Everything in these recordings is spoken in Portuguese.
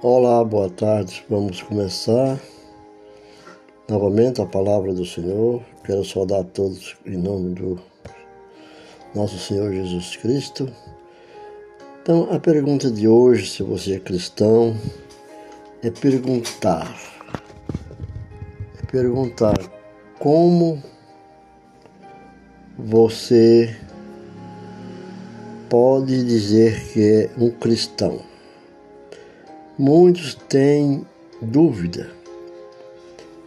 Olá, boa tarde. Vamos começar novamente a palavra do Senhor. Quero saudar a todos em nome do nosso Senhor Jesus Cristo. Então, a pergunta de hoje, se você é cristão, é perguntar. É perguntar como você pode dizer que é um cristão. Muitos têm dúvida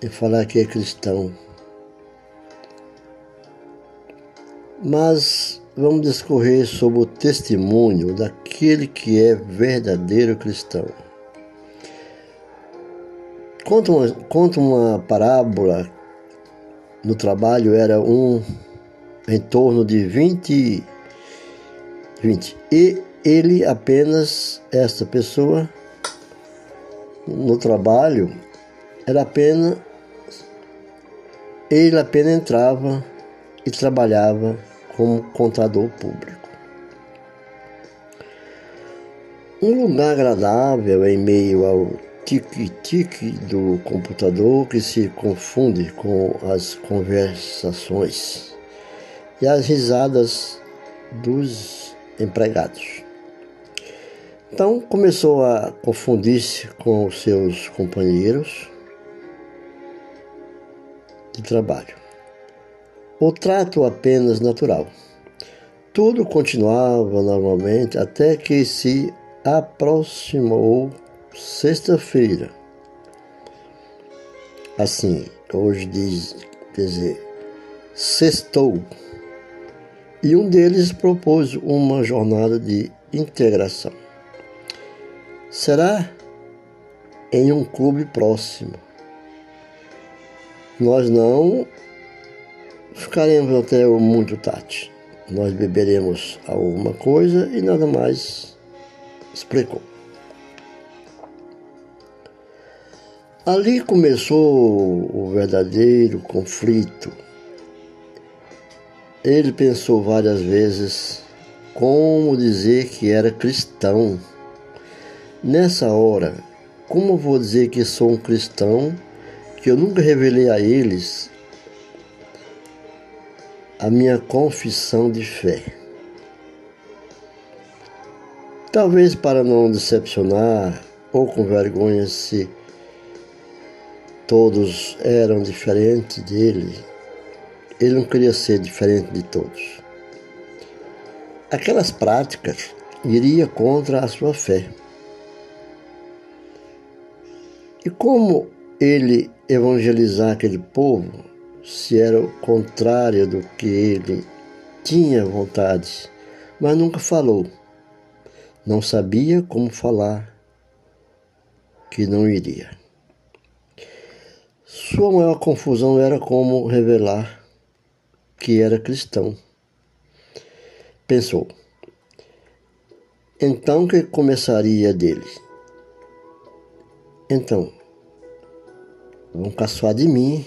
em falar que é cristão. Mas vamos discorrer sobre o testemunho daquele que é verdadeiro cristão. Conta uma, conta uma parábola no trabalho, era um em torno de 20, 20. E ele apenas, esta pessoa, no trabalho, era apenas, ele apenas entrava e trabalhava como contador público. Um lugar agradável em meio ao tique-tique do computador que se confunde com as conversações e as risadas dos empregados. Então começou a confundir-se com os seus companheiros de trabalho. O trato apenas natural. Tudo continuava normalmente até que se aproximou sexta-feira. Assim, hoje diz, quer dizer, sextou. E um deles propôs uma jornada de integração. Será em um clube próximo. Nós não ficaremos até muito tarde. Nós beberemos alguma coisa e nada mais explicou. Ali começou o verdadeiro conflito. Ele pensou várias vezes como dizer que era cristão. Nessa hora, como vou dizer que sou um cristão, que eu nunca revelei a eles a minha confissão de fé? Talvez para não decepcionar ou com vergonha se todos eram diferentes dele, ele não queria ser diferente de todos. Aquelas práticas iria contra a sua fé. E como ele evangelizar aquele povo se era o contrário do que ele tinha vontade, mas nunca falou? Não sabia como falar que não iria. Sua maior confusão era como revelar que era cristão. Pensou. Então que começaria dele? Então, vão caçoar de mim.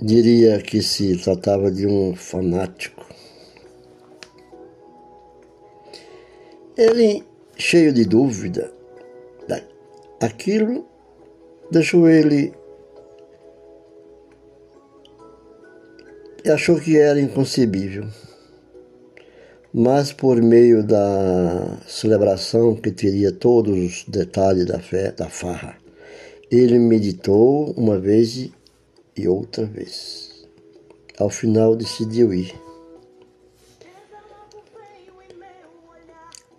Diria que se tratava de um fanático. Ele, cheio de dúvida, Aquilo deixou ele. Achou que era inconcebível. Mas por meio da celebração que teria todos os detalhes da, fé, da farra, ele meditou uma vez e outra vez. Ao final decidiu ir.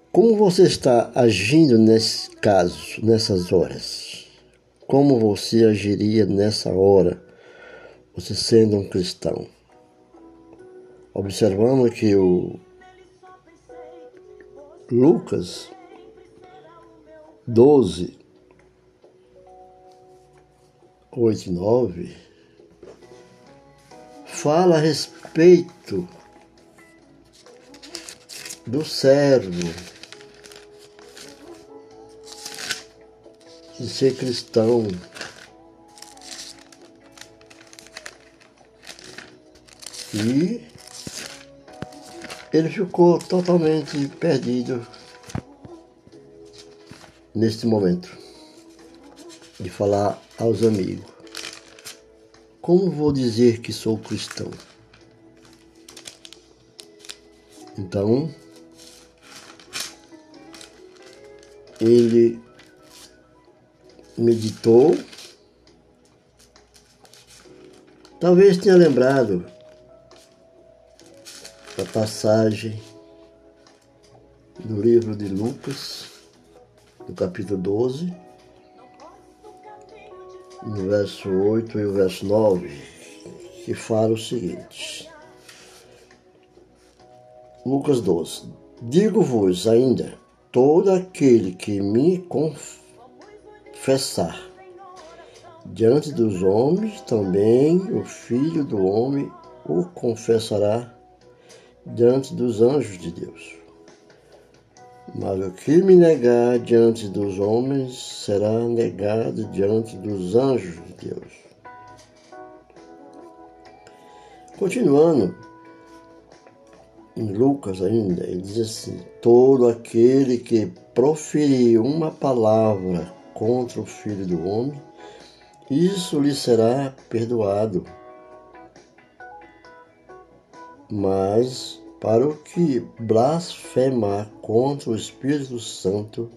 Como você está agindo nesse caso, nessas horas? Como você agiria nessa hora, você sendo um cristão? Observamos que o Lucas 12, 8 e 9 fala a respeito do servo de ser cristão. E ele ficou totalmente perdido neste momento de falar aos amigos. Como vou dizer que sou cristão? Então, ele meditou, talvez tenha lembrado da passagem do livro de Lucas, no capítulo 12, no verso 8 e o verso 9, que fala o seguinte. Lucas 12. Digo-vos ainda, todo aquele que me confessar diante dos homens, também o Filho do Homem o confessará diante dos anjos de Deus. Mas o que me negar diante dos homens será negado diante dos anjos de Deus. Continuando, em Lucas ainda, ele diz assim: Todo aquele que proferir uma palavra contra o Filho do Homem, isso lhe será perdoado. Mas para o que blasfemar contra o Espírito Santo,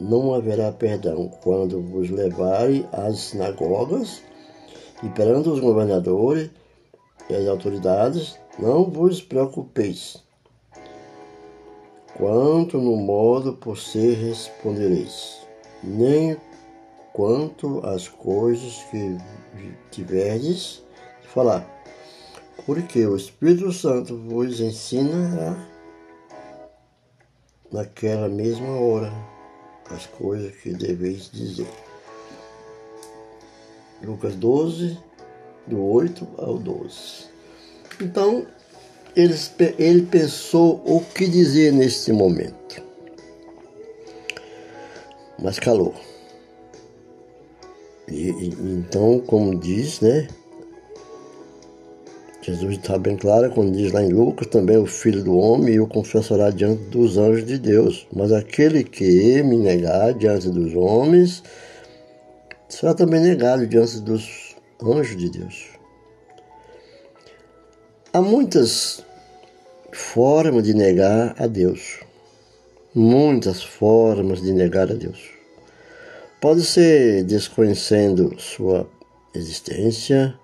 não haverá perdão. Quando vos levarem às sinagogas e perante os governadores e as autoridades, não vos preocupeis quanto no modo por ser respondereis, nem quanto às coisas que tiverdes de falar porque o Espírito Santo vos ensina naquela mesma hora as coisas que deveis dizer. Lucas 12, do 8 ao 12. Então, ele, ele pensou o que dizer neste momento. Mas calou. E, e, então, como diz, né? Jesus está bem claro quando diz lá em Lucas também o Filho do Homem e o confessará diante dos anjos de Deus. Mas aquele que me negar diante dos homens será também negado diante dos anjos de Deus. Há muitas formas de negar a Deus. Muitas formas de negar a Deus. Pode ser desconhecendo sua existência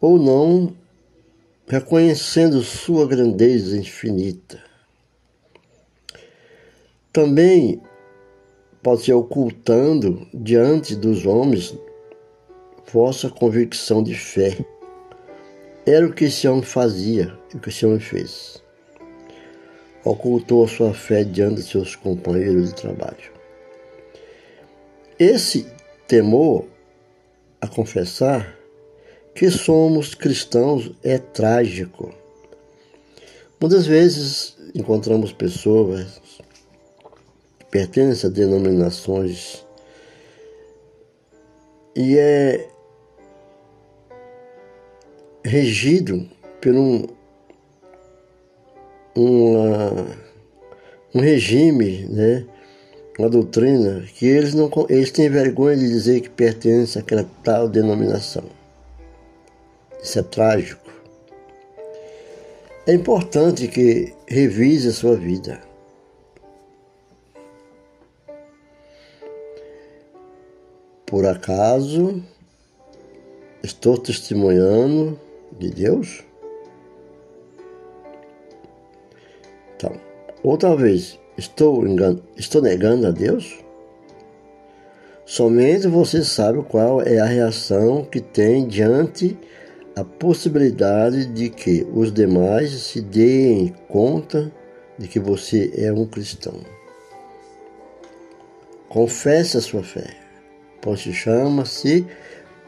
ou não reconhecendo sua grandeza infinita. Também pode ser ocultando diante dos homens vossa convicção de fé. Era o que esse homem fazia, o que esse homem fez. Ocultou a sua fé diante de seus companheiros de trabalho. Esse temor a confessar que somos cristãos é trágico. Muitas vezes encontramos pessoas que pertencem a denominações e é regido por um, uma, um regime, né? uma doutrina que eles não eles têm vergonha de dizer que pertence àquela tal denominação. Isso é trágico. É importante que revise a sua vida. Por acaso estou testemunhando de Deus? Então, outra vez, estou, engan... estou negando a Deus? Somente você sabe qual é a reação que tem diante a possibilidade de que os demais se deem conta de que você é um cristão. Confesse a sua fé, pois chama-se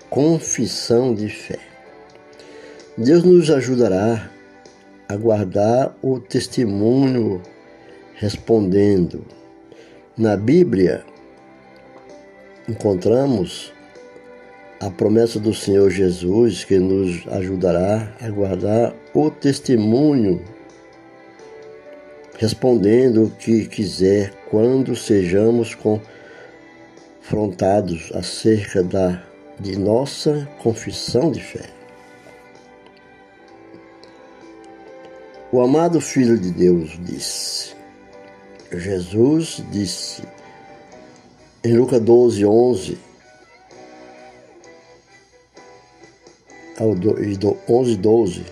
confissão de fé. Deus nos ajudará a guardar o testemunho respondendo. Na Bíblia, encontramos a promessa do Senhor Jesus que nos ajudará a guardar o testemunho respondendo o que quiser quando sejamos confrontados acerca da, de nossa confissão de fé. O amado Filho de Deus disse, Jesus disse em Lucas 12, 11, ao 11, 12,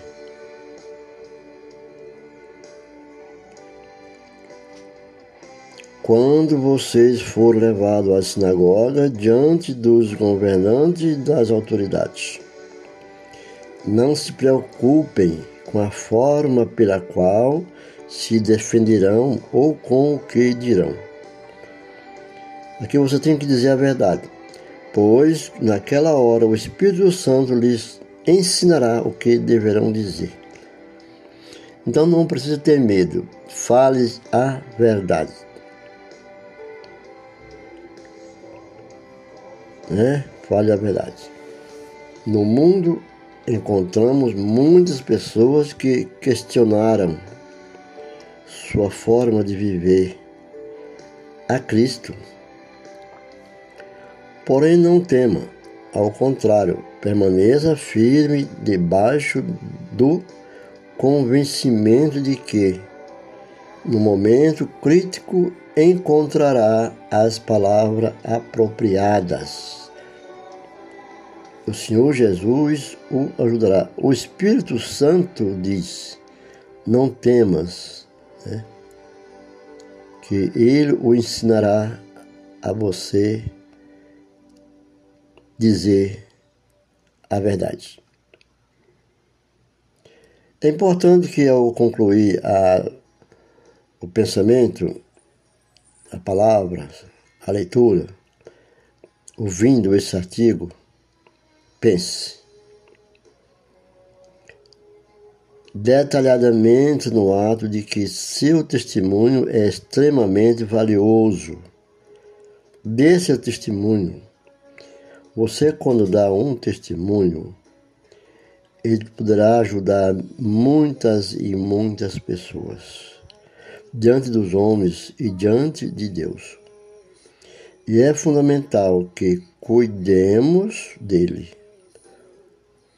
quando vocês forem levados à sinagoga diante dos governantes e das autoridades. Não se preocupem com a forma pela qual se defenderão ou com o que dirão. Aqui você tem que dizer a verdade, pois naquela hora o Espírito Santo lhes ensinará o que deverão dizer. Então não precisa ter medo, fale a verdade. né? Fale a verdade. No mundo encontramos muitas pessoas que questionaram sua forma de viver a Cristo. Porém, não tema, ao contrário, permaneça firme debaixo do convencimento de que, no momento crítico, encontrará as palavras apropriadas. O Senhor Jesus o ajudará. O Espírito Santo diz: Não temas, né? que Ele o ensinará a você dizer a verdade. É importante que ao concluir a, o pensamento, a palavra, a leitura, ouvindo esse artigo, pense detalhadamente no ato de que seu testemunho é extremamente valioso. Dê seu testemunho. Você, quando dá um testemunho, ele poderá ajudar muitas e muitas pessoas diante dos homens e diante de Deus. E é fundamental que cuidemos dele.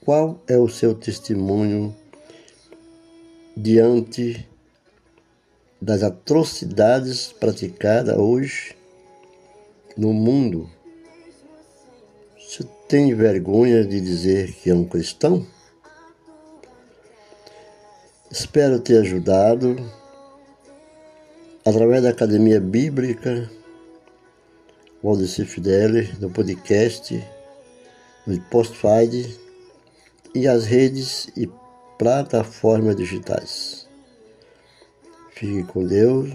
Qual é o seu testemunho diante das atrocidades praticadas hoje no mundo? Você tem vergonha de dizer que é um cristão? Espero ter ajudado através da Academia Bíblica Valdeci Fidele, no podcast, no Spotify e as redes e plataformas digitais. Fique com Deus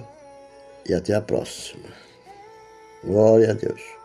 e até a próxima. Glória a Deus.